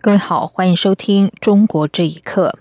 各位好，欢迎收听《中国这一刻》。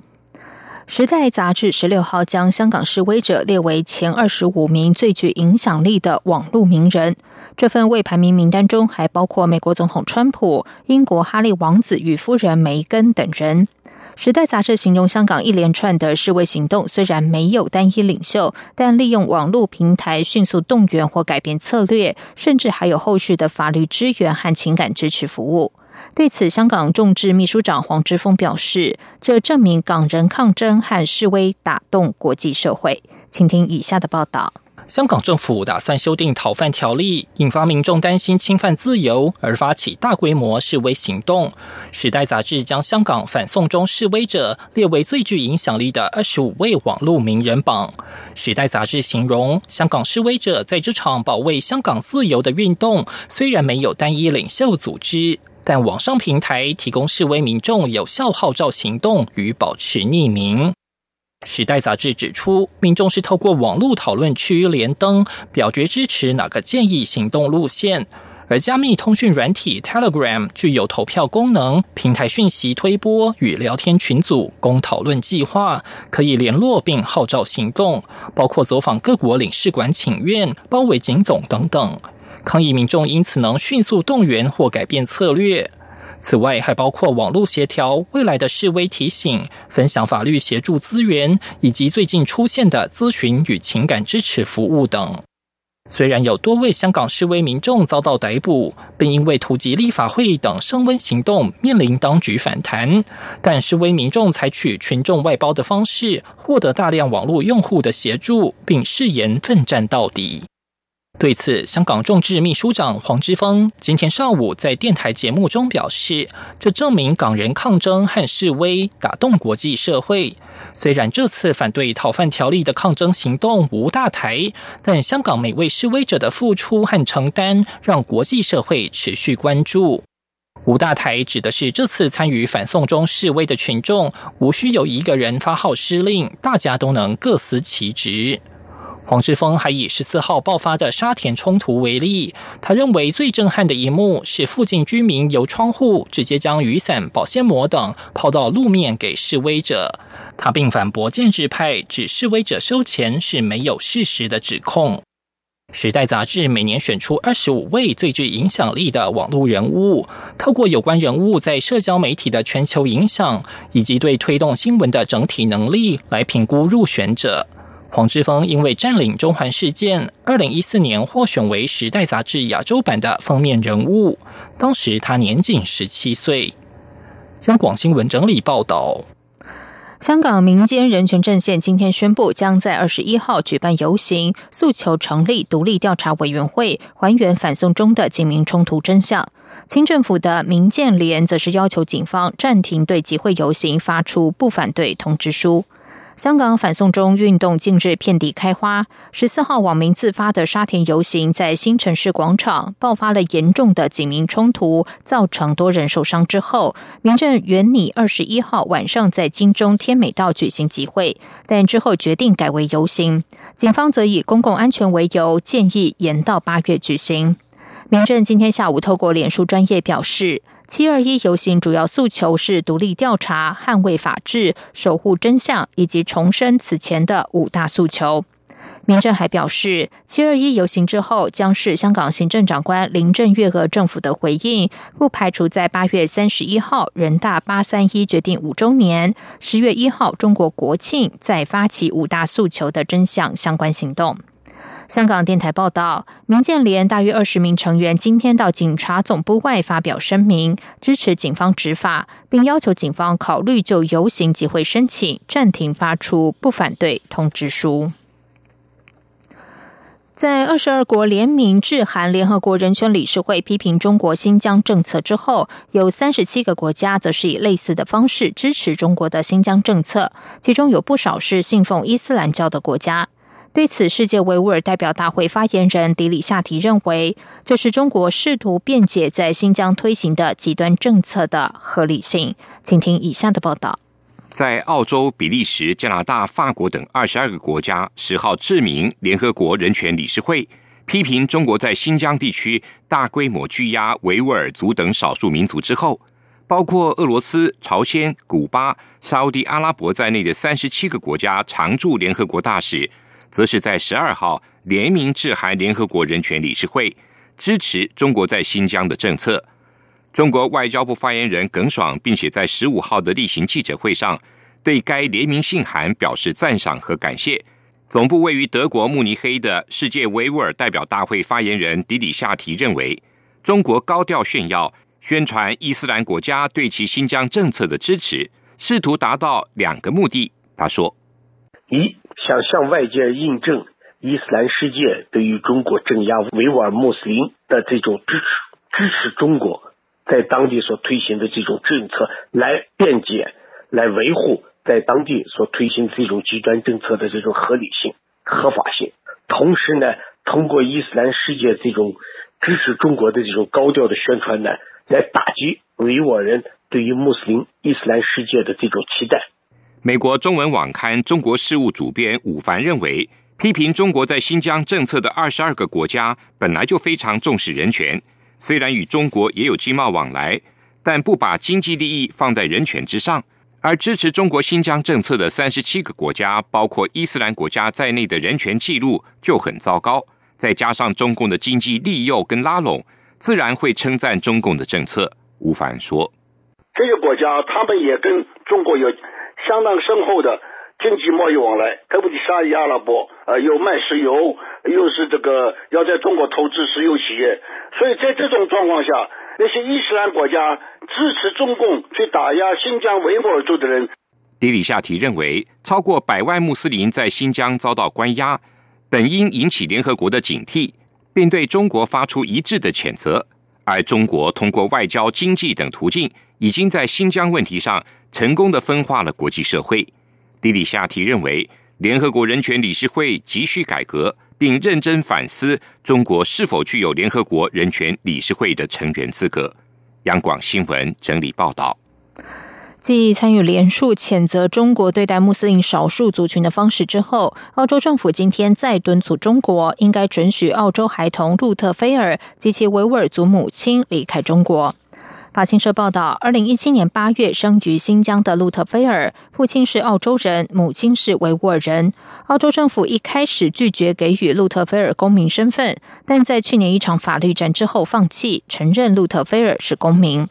时代杂志十六号将香港示威者列为前二十五名最具影响力的网络名人。这份未排名名单中还包括美国总统川普、英国哈利王子与夫人梅根等人。时代杂志形容香港一连串的示威行动虽然没有单一领袖，但利用网络平台迅速动员或改变策略，甚至还有后续的法律支援和情感支持服务。对此，香港众志秘书长黄之锋表示：“这证明港人抗争和示威打动国际社会。”请听以下的报道。香港政府打算修订逃犯条例，引发民众担心侵犯自由，而发起大规模示威行动。时代杂志将香港反送中示威者列为最具影响力的二十五位网络名人榜。时代杂志形容，香港示威者在这场保卫香港自由的运动，虽然没有单一领袖组织。但网上平台提供示威民众有效号召行动与保持匿名。时代杂志指出，民众是透过网络讨论区连登表决支持哪个建议行动路线，而加密通讯软体 Telegram 具有投票功能，平台讯息推播与聊天群组供讨论计划，可以联络并号召行动，包括走访各国领事馆请愿、包围警总等等。抗议民众因此能迅速动员或改变策略。此外，还包括网络协调、未来的示威提醒、分享法律协助资源，以及最近出现的咨询与情感支持服务等。虽然有多位香港示威民众遭到逮捕，并因为突击立法会议等升温行动面临当局反弹，但示威民众采取群众外包的方式，获得大量网络用户的协助，并誓言奋战到底。对此，香港众志秘书长黄之锋今天上午在电台节目中表示：“这证明港人抗争和示威打动国际社会。虽然这次反对逃犯条例的抗争行动无大台，但香港每位示威者的付出和承担让国际社会持续关注。无大台指的是这次参与反送中示威的群众，无需有一个人发号施令，大家都能各司其职。”黄志峰还以十四号爆发的沙田冲突为例，他认为最震撼的一幕是附近居民由窗户直接将雨伞、保鲜膜等抛到路面给示威者。他并反驳建制派指示威者收钱是没有事实的指控。时代杂志每年选出二十五位最具影响力的网络人物，透过有关人物在社交媒体的全球影响以及对推动新闻的整体能力来评估入选者。黄之锋因为占领中环事件，二零一四年获选为《时代》杂志亚洲版的封面人物。当时他年仅十七岁。香港新闻整理报道：香港民间人权阵线今天宣布，将在二十一号举办游行，诉求成立独立调查委员会，还原反送中的警民冲突真相。清政府的民建联则是要求警方暂停对集会游行发出不反对通知书。香港反送中运动近日遍地开花。十四号，网民自发的沙田游行在新城市广场爆发了严重的警民冲突，造成多人受伤之后，民政原拟二十一号晚上在金钟天美道举行集会，但之后决定改为游行。警方则以公共安全为由，建议延到八月举行。民政今天下午透过脸书专业表示。七二一游行主要诉求是独立调查、捍卫法治、守护真相，以及重申此前的五大诉求。民政还表示，七二一游行之后将是香港行政长官林郑月娥政府的回应，不排除在八月三十一号人大八三一决定五周年、十月一号中国国庆再发起五大诉求的真相相关行动。香港电台报道，民建联大约二十名成员今天到警察总部外发表声明，支持警方执法，并要求警方考虑就游行集会申请暂停发出不反对通知书。在二十二国联名致函联合国人权理事会批评中国新疆政策之后，有三十七个国家则是以类似的方式支持中国的新疆政策，其中有不少是信奉伊斯兰教的国家。对此，世界维吾尔代表大会发言人迪里夏提认为，这是中国试图辩解在新疆推行的极端政策的合理性。请听以下的报道。在澳洲、比利时、加拿大、法国等二十二个国家十号致名联合国人权理事会，批评中国在新疆地区大规模拘押维吾尔族等少数民族之后，包括俄罗斯、朝鲜、古巴、沙地阿拉伯在内的三十七个国家常驻联合国大使，则是在十二号联名致函联合国人权理事会，支持中国在新疆的政策。中国外交部发言人耿爽，并且在十五号的例行记者会上，对该联名信函表示赞赏和感谢。总部位于德国慕尼黑的世界维吾尔代表大会发言人迪里夏提认为，中国高调炫耀、宣传伊斯兰国家对其新疆政策的支持，试图达到两个目的。他说：“一想向外界印证伊斯兰世界对于中国镇压维吾尔穆斯林的这种支持，支持中国。”在当地所推行的这种政策，来辩解、来维护在当地所推行这种极端政策的这种合理性、合法性。同时呢，通过伊斯兰世界这种支持中国的这种高调的宣传呢，来打击维吾尔人对于穆斯林伊斯兰世界的这种期待。美国中文网刊《中国事务》主编武凡认为，批评中国在新疆政策的二十二个国家本来就非常重视人权。虽然与中国也有经贸往来，但不把经济利益放在人权之上。而支持中国新疆政策的三十七个国家，包括伊斯兰国家在内的人权记录就很糟糕。再加上中共的经济利诱跟拉拢，自然会称赞中共的政策。吴凡说：“这些国家他们也跟中国有相当深厚的。”经济贸易往来，特别是沙特阿拉伯，呃，又卖石油，又是这个要在中国投资石油企业，所以在这种状况下，那些伊斯兰国家支持中共去打压新疆维吾尔族的人。迪里夏提认为，超过百万穆斯林在新疆遭到关押，本应引起联合国的警惕，并对中国发出一致的谴责。而中国通过外交、经济等途径，已经在新疆问题上成功的分化了国际社会。迪里夏提认为，联合国人权理事会急需改革，并认真反思中国是否具有联合国人权理事会的成员资格。央广新闻整理报道。继参与联署谴责中国对待穆斯林少数族群的方式之后，澳洲政府今天再敦促中国应该准许澳洲孩童路特菲尔及其维吾尔族母亲离开中国。法新社报道，二零一七年八月生于新疆的路特菲尔，父亲是澳洲人，母亲是维吾尔人。澳洲政府一开始拒绝给予路特菲尔公民身份，但在去年一场法律战之后放弃，承认路特菲尔是公民。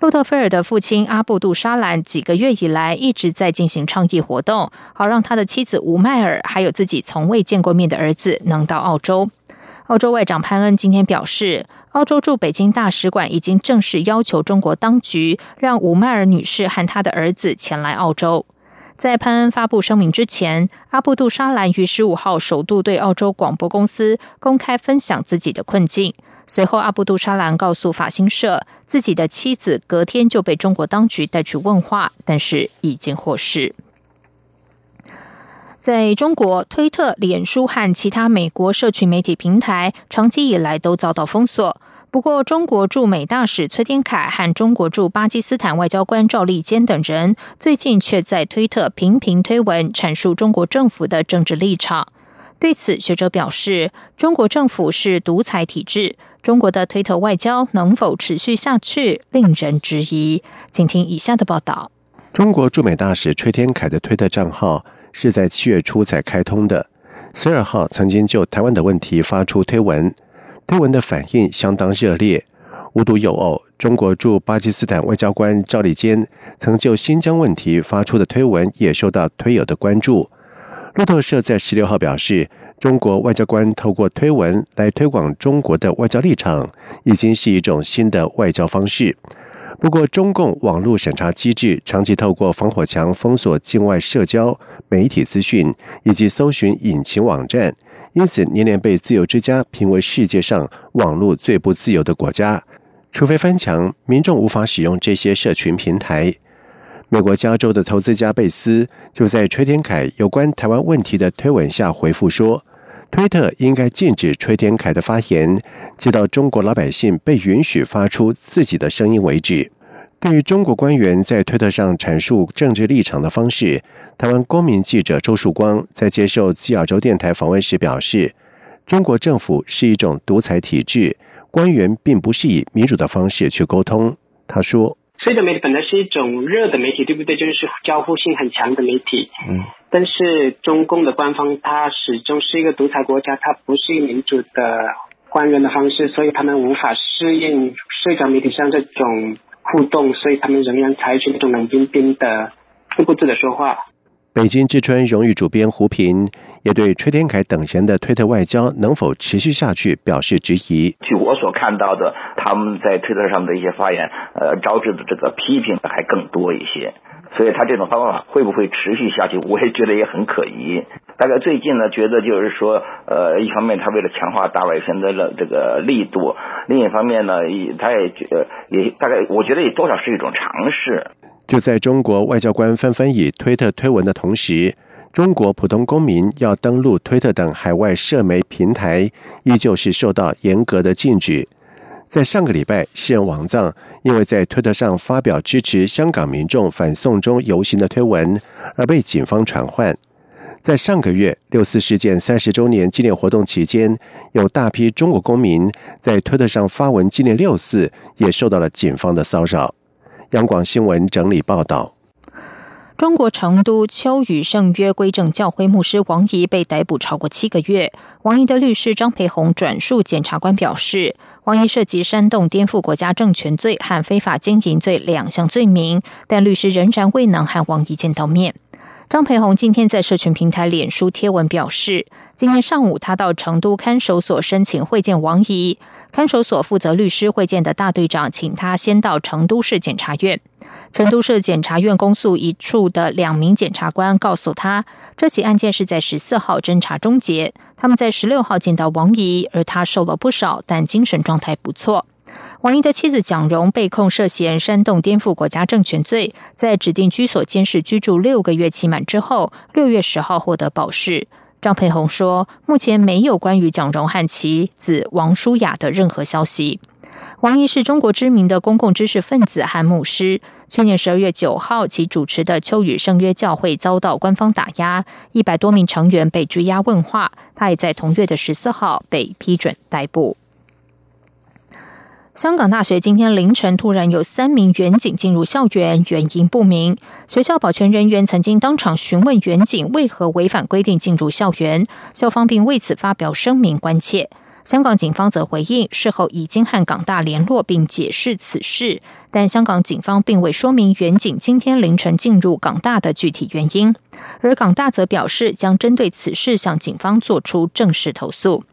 路特菲尔的父亲阿布杜沙兰几个月以来一直在进行倡议活动，好让他的妻子吴麦尔还有自己从未见过面的儿子能到澳洲。澳洲外长潘恩今天表示，澳洲驻北京大使馆已经正式要求中国当局让吴麦尔女士和她的儿子前来澳洲。在潘恩发布声明之前，阿布杜沙兰于十五号首度对澳洲广播公司公开分享自己的困境。随后，阿布杜沙兰告诉法新社，自己的妻子隔天就被中国当局带去问话，但是已经获释。在中国，推特、脸书和其他美国社群媒体平台长期以来都遭到封锁。不过，中国驻美大使崔天凯和中国驻巴基斯坦外交官赵立坚等人最近却在推特频频推文阐述中国政府的政治立场。对此，学者表示，中国政府是独裁体制，中国的推特外交能否持续下去，令人质疑。请听以下的报道：中国驻美大使崔天凯的推特账号。是在七月初才开通的。十二号曾经就台湾的问题发出推文，推文的反应相当热烈。无独有偶，中国驻巴基斯坦外交官赵立坚曾就新疆问题发出的推文也受到推友的关注。路透社在十六号表示，中国外交官透过推文来推广中国的外交立场，已经是一种新的外交方式。不过，中共网络审查机制长期透过防火墙封锁境外社交媒体资讯以及搜寻引擎网站，因此年年被自由之家评为世界上网络最不自由的国家。除非翻墙，民众无法使用这些社群平台。美国加州的投资家贝斯就在崔天凯有关台湾问题的推文下回复说：“推特应该禁止崔天凯的发言，直到中国老百姓被允许发出自己的声音为止。”对于中国官员在推特上阐述政治立场的方式，台湾公民记者周树光在接受西亚洲电台访问时表示：“中国政府是一种独裁体制，官员并不是以民主的方式去沟通。”他说。社交媒体本来是一种热的媒体，对不对？就是交互性很强的媒体。嗯。但是中共的官方，它始终是一个独裁国家，它不是一个民主的官员的方式，所以他们无法适应社交媒体上这种互动，所以他们仍然采取那种冷冰冰的、自顾自的说话。北京之春荣誉主编胡平也对崔天凯等人的推特外交能否持续下去表示质疑。据我所看到的，他们在推特上的一些发言，呃，招致的这个批评还更多一些。所以他这种方法会不会持续下去，我也觉得也很可疑。大概最近呢，觉得就是说，呃，一方面他为了强化大外宣的这个力度，另一方面呢，也他也呃也大概我觉得也多少是一种尝试。就在中国外交官纷纷以推特推文的同时，中国普通公民要登录推特等海外社媒平台，依旧是受到严格的禁止。在上个礼拜，诗人王藏因为在推特上发表支持香港民众反送中游行的推文，而被警方传唤。在上个月六四事件三十周年纪念活动期间，有大批中国公民在推特上发文纪念六四，也受到了警方的骚扰。央广新闻整理报道：中国成都秋雨圣约归正教会牧师王怡被逮捕超过七个月。王怡的律师张培红转述检察官表示，王怡涉及煽动颠覆国家政权罪和非法经营罪两项罪名，但律师仍然未能和王怡见到面。张培红今天在社群平台脸书贴文表示，今天上午他到成都看守所申请会见王怡，看守所负责律师会见的大队长请他先到成都市检察院。成都市检察院公诉一处的两名检察官告诉他，这起案件是在十四号侦查终结，他们在十六号见到王怡，而他瘦了不少，但精神状态不错。王毅的妻子蒋蓉被控涉嫌煽动颠覆国家政权罪，在指定居所监视居住六个月期满之后，六月十号获得保释。张培红说，目前没有关于蒋蓉和其子王舒雅的任何消息。王毅是中国知名的公共知识分子和牧师。去年十二月九号，其主持的秋雨圣约教会遭到官方打压，一百多名成员被拘押问话。他也在同月的十四号被批准逮捕。香港大学今天凌晨突然有三名员警进入校园，原因不明。学校保全人员曾经当场询问员警为何违反规定进入校园，校方并为此发表声明关切。香港警方则回应，事后已经和港大联络并解释此事，但香港警方并未说明员警今天凌晨进入港大的具体原因。而港大则表示将针对此事向警方做出正式投诉。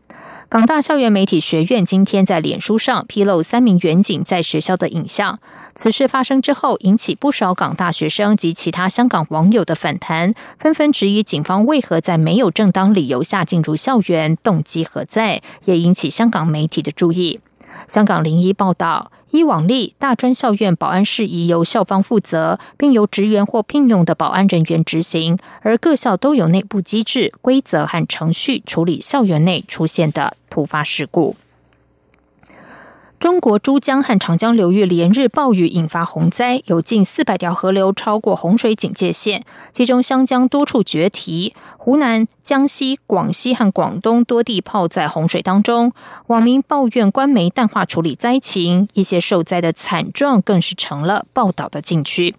港大校园媒体学院今天在脸书上披露三名员警在学校的影像。此事发生之后，引起不少港大学生及其他香港网友的反弹，纷纷质疑警方为何在没有正当理由下进入校园，动机何在，也引起香港媒体的注意。香港零一报道。依往例，大专校院保安事宜由校方负责，并由职员或聘用的保安人员执行，而各校都有内部机制、规则和程序处理校园内出现的突发事故。中国珠江和长江流域连日暴雨引发洪灾，有近四百条河流超过洪水警戒线，其中湘江多处决堤，湖南、江西、广西和广东多地泡在洪水当中。网民抱怨官媒淡化处理灾情，一些受灾的惨状更是成了报道的禁区。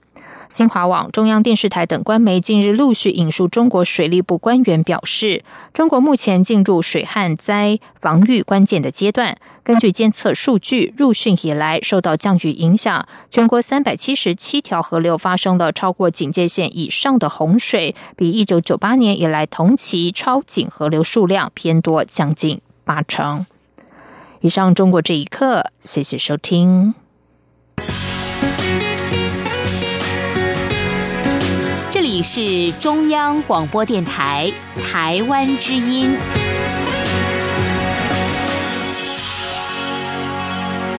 新华网、中央电视台等官媒近日陆续引述中国水利部官员表示，中国目前进入水旱灾防御关键的阶段。根据监测数据，入汛以来受到降雨影响，全国三百七十七条河流发生了超过警戒线以上的洪水，比一九九八年以来同期超警河流数量偏多将近八成。以上，中国这一刻，谢谢收听。是中央广播电台台湾之音。